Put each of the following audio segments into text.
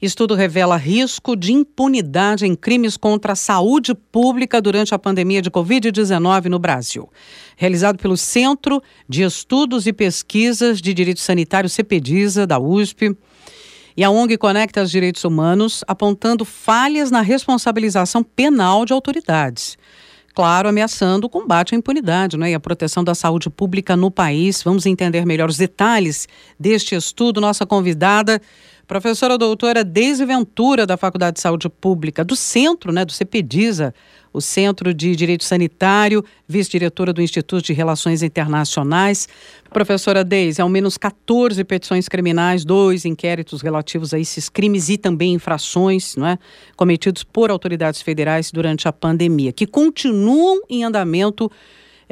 Estudo revela risco de impunidade em crimes contra a saúde pública durante a pandemia de Covid-19 no Brasil. Realizado pelo Centro de Estudos e Pesquisas de Direito Sanitário CEPEDISA, da USP, e a ONG Conecta os Direitos Humanos, apontando falhas na responsabilização penal de autoridades. Claro, ameaçando o combate à impunidade né, e a proteção da saúde pública no país. Vamos entender melhor os detalhes deste estudo. Nossa convidada Professora doutora Deise Ventura, da Faculdade de Saúde Pública, do Centro, né, do CEPEDISA, o Centro de Direito Sanitário, vice-diretora do Instituto de Relações Internacionais. Professora Deise, ao menos 14 petições criminais, dois inquéritos relativos a esses crimes e também infrações não é, cometidos por autoridades federais durante a pandemia, que continuam em andamento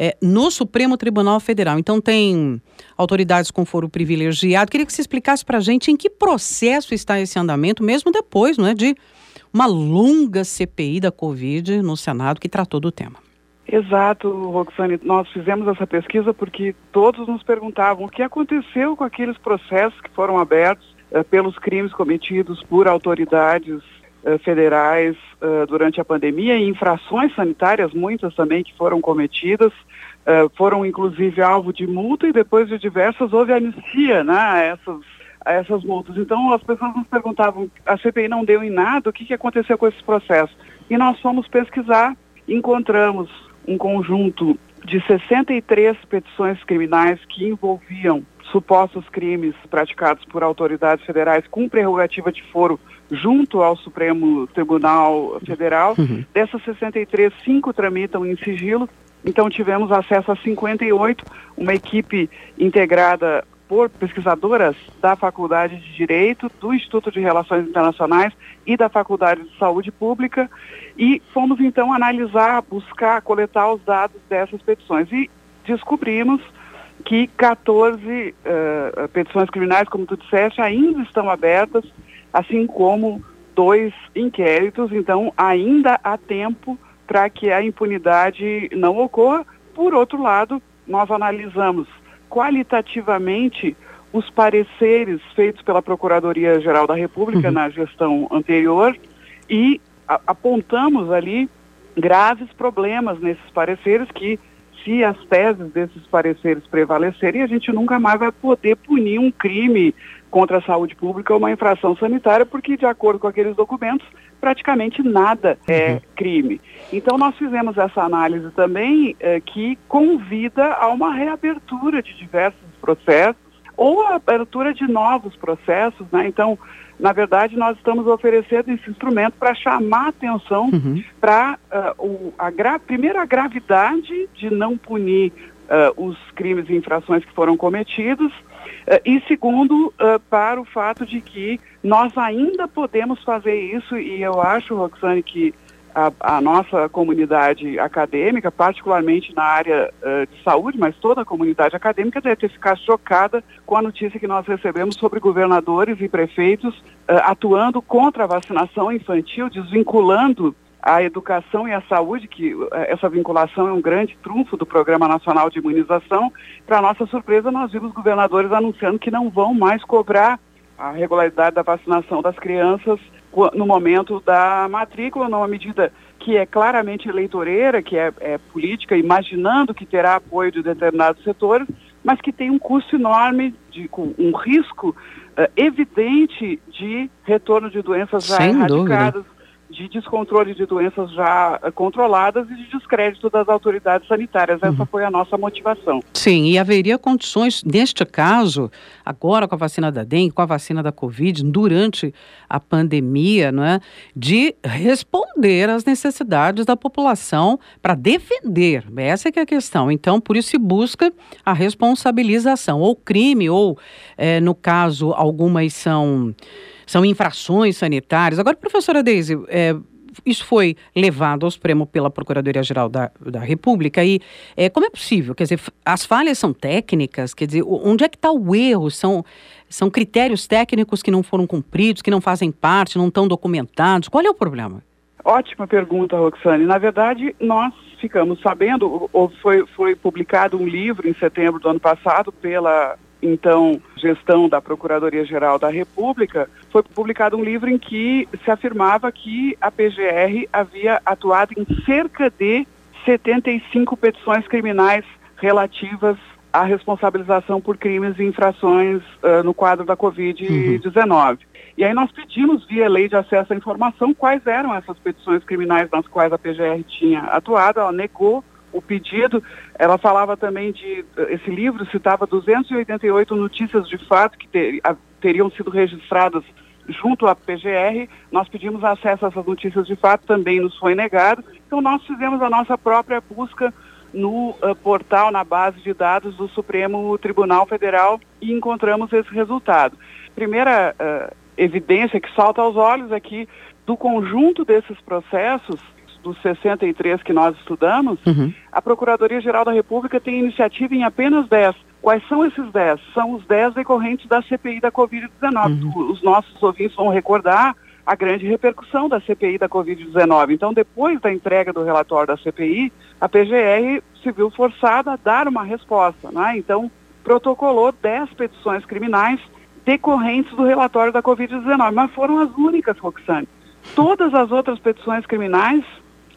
é, no Supremo Tribunal Federal. Então, tem autoridades com foro privilegiado. Queria que você explicasse para a gente em que processo está esse andamento, mesmo depois não é, de uma longa CPI da Covid no Senado que tratou do tema. Exato, Roxane. Nós fizemos essa pesquisa porque todos nos perguntavam o que aconteceu com aqueles processos que foram abertos eh, pelos crimes cometidos por autoridades federais uh, durante a pandemia e infrações sanitárias, muitas também que foram cometidas, uh, foram inclusive alvo de multa e depois de diversas houve anistia né, a, essas, a essas multas. Então as pessoas nos perguntavam, a CPI não deu em nada, o que, que aconteceu com esses processos? E nós fomos pesquisar, encontramos um conjunto de 63 petições criminais que envolviam supostos crimes praticados por autoridades federais com prerrogativa de foro junto ao Supremo Tribunal Federal. Uhum. Dessas 63, cinco tramitam em sigilo. Então tivemos acesso a 58, uma equipe integrada por pesquisadoras da Faculdade de Direito, do Instituto de Relações Internacionais e da Faculdade de Saúde Pública, e fomos então analisar, buscar, coletar os dados dessas petições. E descobrimos que 14 uh, petições criminais, como tu disseste, ainda estão abertas, assim como dois inquéritos, então ainda há tempo para que a impunidade não ocorra. Por outro lado, nós analisamos qualitativamente os pareceres feitos pela Procuradoria-Geral da República uhum. na gestão anterior e apontamos ali graves problemas nesses pareceres que se as teses desses pareceres prevalecerem, a gente nunca mais vai poder punir um crime contra a saúde pública ou uma infração sanitária, porque, de acordo com aqueles documentos, praticamente nada é uhum. crime. Então, nós fizemos essa análise também eh, que convida a uma reabertura de diversos processos ou a abertura de novos processos, né? Então, na verdade, nós estamos oferecendo esse instrumento para chamar atenção uhum. para uh, a gra primeiro a gravidade de não punir uh, os crimes e infrações que foram cometidos uh, e segundo para o fato de que nós ainda podemos fazer isso e eu acho, Roxane, que a, a, nossa comunidade acadêmica, particularmente na área uh, de saúde, mas toda a comunidade acadêmica deve ter ficado chocada com a notícia que nós recebemos sobre governadores e prefeitos uh, atuando contra a vacinação infantil, desvinculando a educação e a saúde, que uh, essa vinculação é um grande trunfo do Programa Nacional de Imunização. Para nossa surpresa, nós vimos governadores anunciando que não vão mais cobrar a regularidade da vacinação das crianças no momento da matrícula, numa medida que é claramente eleitoreira, que é, é, política, imaginando que terá apoio de determinados setores, mas que tem um custo enorme, de, um risco uh, evidente de retorno de doenças já Sem erradicadas. Dúvida de descontrole de doenças já eh, controladas e de descrédito das autoridades sanitárias. Essa uhum. foi a nossa motivação. Sim, e haveria condições, neste caso, agora com a vacina da dengue, com a vacina da Covid, durante a pandemia, não é, de responder às necessidades da população para defender. Essa é que é a questão. Então, por isso se busca a responsabilização, ou crime, ou, é, no caso, algumas são são infrações sanitárias. Agora, professora Deise, é, isso foi levado ao Supremo pela Procuradoria-Geral da, da República e é, como é possível? Quer dizer, as falhas são técnicas? Quer dizer, onde é que está o erro? São, são critérios técnicos que não foram cumpridos, que não fazem parte, não estão documentados? Qual é o problema? Ótima pergunta, Roxane. Na verdade, nós ficamos sabendo, ou foi, foi publicado um livro em setembro do ano passado pela então gestão da Procuradoria-Geral da República, foi publicado um livro em que se afirmava que a PGR havia atuado em cerca de 75 petições criminais relativas à responsabilização por crimes e infrações uh, no quadro da Covid-19. Uhum. E aí nós pedimos, via lei de acesso à informação, quais eram essas petições criminais nas quais a PGR tinha atuado. Ela negou o pedido. Ela falava também de. Esse livro citava 288 notícias de fato que ter, a, teriam sido registradas junto à PGR. Nós pedimos acesso a essas notícias de fato, também nos foi negado. Então nós fizemos a nossa própria busca no uh, portal, na base de dados do Supremo Tribunal Federal e encontramos esse resultado. Primeira uh, evidência que salta aos olhos é do conjunto desses processos, dos 63 que nós estudamos, uhum. a Procuradoria-Geral da República tem iniciativa em apenas 10. Quais são esses 10? São os 10 decorrentes da CPI da Covid-19. Uhum. Os nossos ouvintes vão recordar a grande repercussão da CPI da Covid-19. Então, depois da entrega do relatório da CPI, a PGR se viu forçada a dar uma resposta. Né? Então, protocolou 10 petições criminais decorrentes do relatório da Covid-19, mas foram as únicas, Roxane. Todas as outras petições criminais,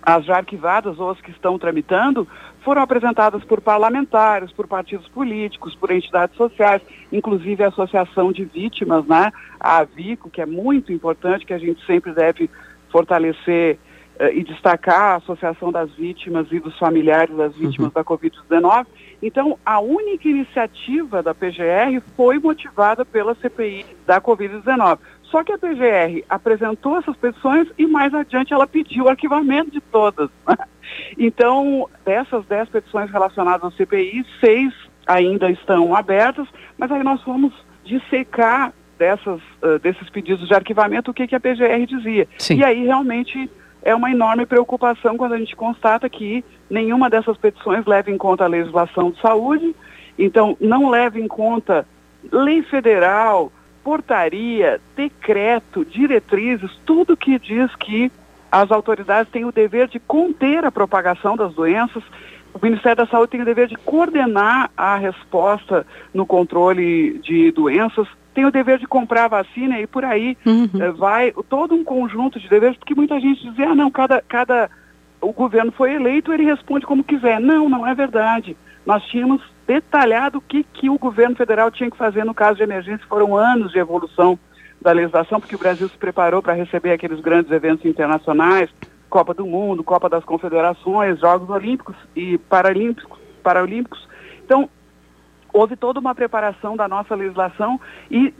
as já arquivadas ou as que estão tramitando, foram apresentadas por parlamentares, por partidos políticos, por entidades sociais, inclusive a Associação de Vítimas, né? a AVICO, que é muito importante, que a gente sempre deve fortalecer uh, e destacar a Associação das Vítimas e dos familiares das vítimas uhum. da Covid-19. Então, a única iniciativa da PGR foi motivada pela CPI da Covid-19. Só que a PGR apresentou essas petições e mais adiante ela pediu o arquivamento de todas. Então, dessas dez petições relacionadas ao CPI, seis ainda estão abertas, mas aí nós fomos dissecar dessas, uh, desses pedidos de arquivamento o que, que a PGR dizia. Sim. E aí realmente é uma enorme preocupação quando a gente constata que nenhuma dessas petições leva em conta a legislação de saúde, então não leva em conta lei federal, portaria, decreto, diretrizes, tudo que diz que as autoridades têm o dever de conter a propagação das doenças. O Ministério da Saúde tem o dever de coordenar a resposta no controle de doenças, tem o dever de comprar a vacina e por aí uhum. Eh, vai todo um conjunto de deveres, porque muita gente diz, ah, não, cada, cada o governo foi eleito, ele responde como quiser. Não, não é verdade. Nós tínhamos detalhado o que, que o governo federal tinha que fazer no caso de emergência. Foram anos de evolução da legislação, porque o Brasil se preparou para receber aqueles grandes eventos internacionais, Copa do Mundo, Copa das Confederações, Jogos Olímpicos e Paralímpicos. Paralímpicos. Então, houve toda uma preparação da nossa legislação e uh,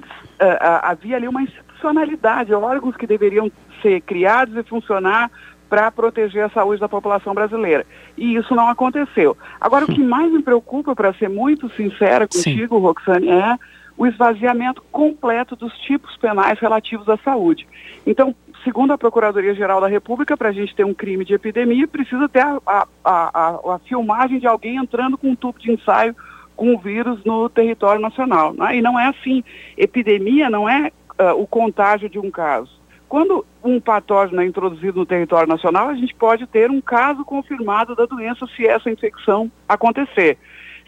havia ali uma institucionalidade, órgãos que deveriam ser criados e funcionar para proteger a saúde da população brasileira. E isso não aconteceu. Agora, o que mais me preocupa, para ser muito sincera contigo, Sim. Roxane, é o esvaziamento completo dos tipos penais relativos à saúde. Então, segundo a Procuradoria-Geral da República, para a gente ter um crime de epidemia, precisa ter a, a, a, a, filmagem de alguém entrando com um tubo de ensaio com o vírus no território nacional. Né? E não é assim. Epidemia não é uh, o contágio de um caso. Quando um patógeno é introduzido no território nacional, a gente pode ter um caso confirmado da doença se essa infecção acontecer.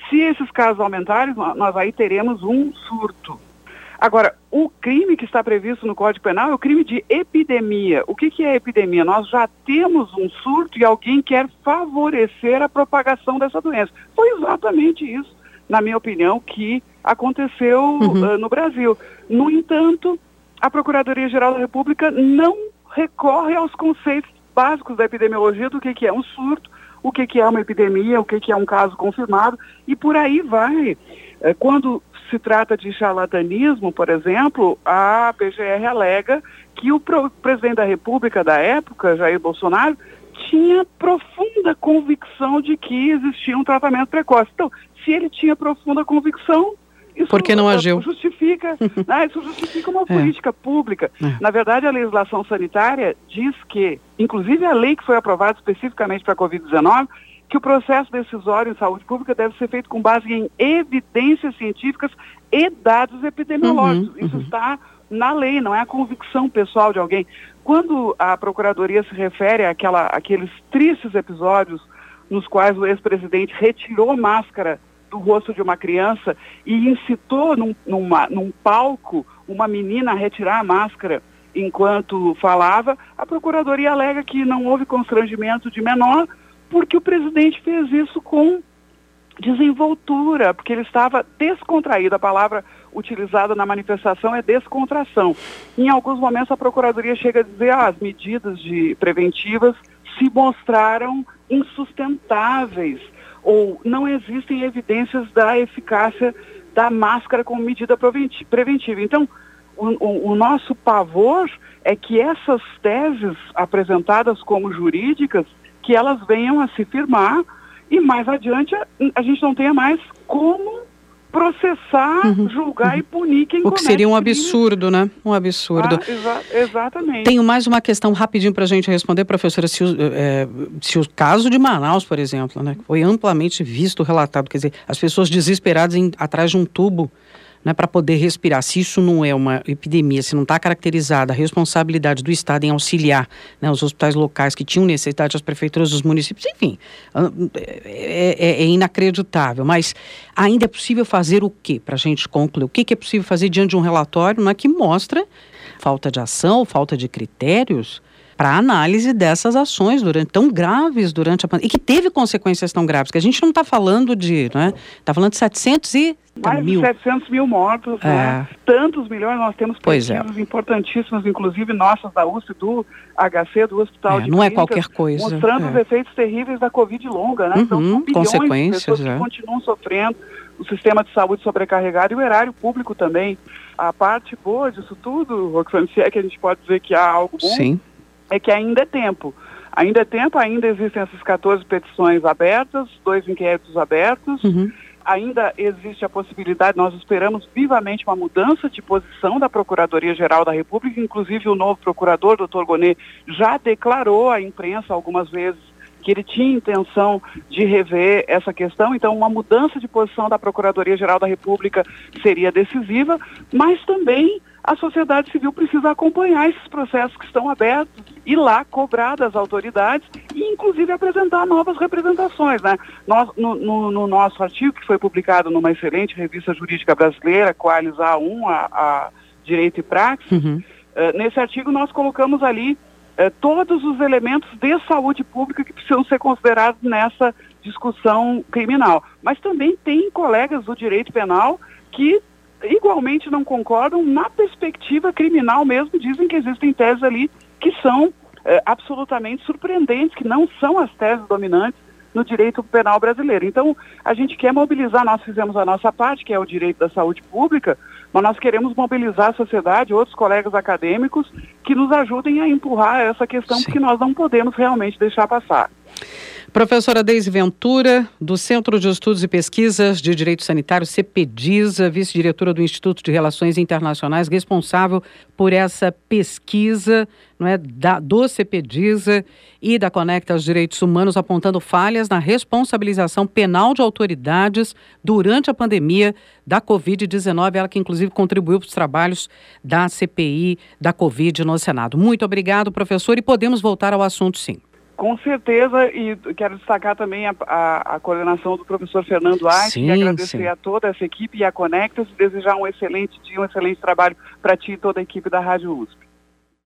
Se esses casos aumentarem, nós aí teremos um surto. Agora, o crime que está previsto no Código Penal é o crime de epidemia. O que, que é epidemia? Nós já temos um surto e alguém quer favorecer a propagação dessa doença. Foi exatamente isso, na minha opinião, que aconteceu uhum. uh, no Brasil. No entanto, a Procuradoria-Geral da República não recorre aos conceitos básicos da epidemiologia do que, que é um surto, o que, que é uma epidemia, o que, que é um caso confirmado, e por aí vai. É, quando se trata de charlatanismo, por exemplo, a PGR alega que o presidente da República da época, Jair Bolsonaro, tinha profunda convicção de que existia um tratamento precoce. Então, se ele tinha profunda convicção, isso Por que não agiu? Justifica, né, isso justifica uma é. política pública. É. Na verdade, a legislação sanitária diz que, inclusive a lei que foi aprovada especificamente para a Covid-19, que o processo decisório em saúde pública deve ser feito com base em evidências científicas e dados epidemiológicos. Uhum, Isso uhum. está na lei, não é a convicção pessoal de alguém. Quando a Procuradoria se refere àquela, àqueles tristes episódios nos quais o ex-presidente retirou máscara do rosto de uma criança e incitou num, numa, num palco uma menina a retirar a máscara enquanto falava, a Procuradoria alega que não houve constrangimento de menor, porque o presidente fez isso com desenvoltura, porque ele estava descontraído. A palavra utilizada na manifestação é descontração. Em alguns momentos a Procuradoria chega a dizer ah, as medidas de preventivas se mostraram insustentáveis ou não existem evidências da eficácia da máscara como medida preventiva. Então, o, o, o nosso pavor é que essas teses apresentadas como jurídicas, que elas venham a se firmar e mais adiante a, a gente não tenha mais como processar, uhum, julgar uhum. e punir quem O que seria um absurdo, né? Um absurdo. Ah, exa exatamente. Tenho mais uma questão rapidinho para a gente responder, professora. Se o, é, se o caso de Manaus, por exemplo, né, foi amplamente visto, relatado, quer dizer, as pessoas desesperadas em, atrás de um tubo né, para poder respirar. Se isso não é uma epidemia, se não está caracterizada a responsabilidade do Estado em auxiliar né, os hospitais locais que tinham necessidade, as prefeituras dos municípios, enfim, é, é, é inacreditável. Mas ainda é possível fazer o quê para a gente concluir? O que, que é possível fazer diante de um relatório né, que mostra falta de ação, falta de critérios? Para análise dessas ações durante, tão graves durante a pandemia, e que teve consequências tão graves, que a gente não está falando de, né? Está falando de 700 e mais mil. de 700 mil mortos, é. né? tantos milhões, nós temos pesquisas é. importantíssimas, inclusive nossas da USP, do HC, do Hospital é, de Não Clínicas, é qualquer coisa. Mostrando os é. efeitos terríveis da Covid longa, né? Então, uhum, então, são bilhões de pessoas que é. continuam sofrendo, o sistema de saúde sobrecarregado e o erário público também. A parte boa disso tudo, Roxane, se é que a gente pode dizer que há algo bom, Sim. É que ainda é tempo. Ainda é tempo, ainda existem essas 14 petições abertas, dois inquéritos abertos. Uhum ainda existe a possibilidade, nós esperamos vivamente uma mudança de posição da Procuradoria-Geral da República, inclusive o novo procurador, doutor Gonet, já declarou à imprensa algumas vezes que ele tinha intenção de rever essa questão, então uma mudança de posição da Procuradoria-Geral da República seria decisiva, mas também a sociedade civil precisa acompanhar esses processos que estão abertos e lá cobrar das autoridades e inclusive apresentar novas representações. Né? Nós, no, no, no nosso artigo, que foi publicado numa excelente revista jurídica brasileira, Coalis A1, a, a Direito e Praxis, uhum. uh, nesse artigo nós colocamos ali uh, todos os elementos de saúde pública que precisam ser considerados nessa discussão criminal. Mas também tem colegas do direito penal que igualmente não concordam na perspectiva criminal mesmo, dizem que existem teses ali que são é, absolutamente surpreendentes, que não são as teses dominantes no direito penal brasileiro. Então, a gente quer mobilizar, nós fizemos a nossa parte, que é o direito da saúde pública, mas nós queremos mobilizar a sociedade, outros colegas acadêmicos, que nos ajudem a empurrar essa questão, Sim. porque nós não podemos realmente deixar passar. Professora Deise Ventura, do Centro de Estudos e Pesquisas de Direito Sanitário, CPDISA, vice-diretora do Instituto de Relações Internacionais, responsável por essa pesquisa não é, da, do CPDISA e da Conecta aos Direitos Humanos, apontando falhas na responsabilização penal de autoridades durante a pandemia da Covid-19, ela que inclusive contribuiu para os trabalhos da CPI da Covid no Senado. Muito obrigado, professor, e podemos voltar ao assunto sim. Com certeza, e quero destacar também a, a, a coordenação do professor Fernando Arte e agradecer sim. a toda essa equipe e a Conectas e desejar um excelente dia, um excelente trabalho para ti e toda a equipe da Rádio USP.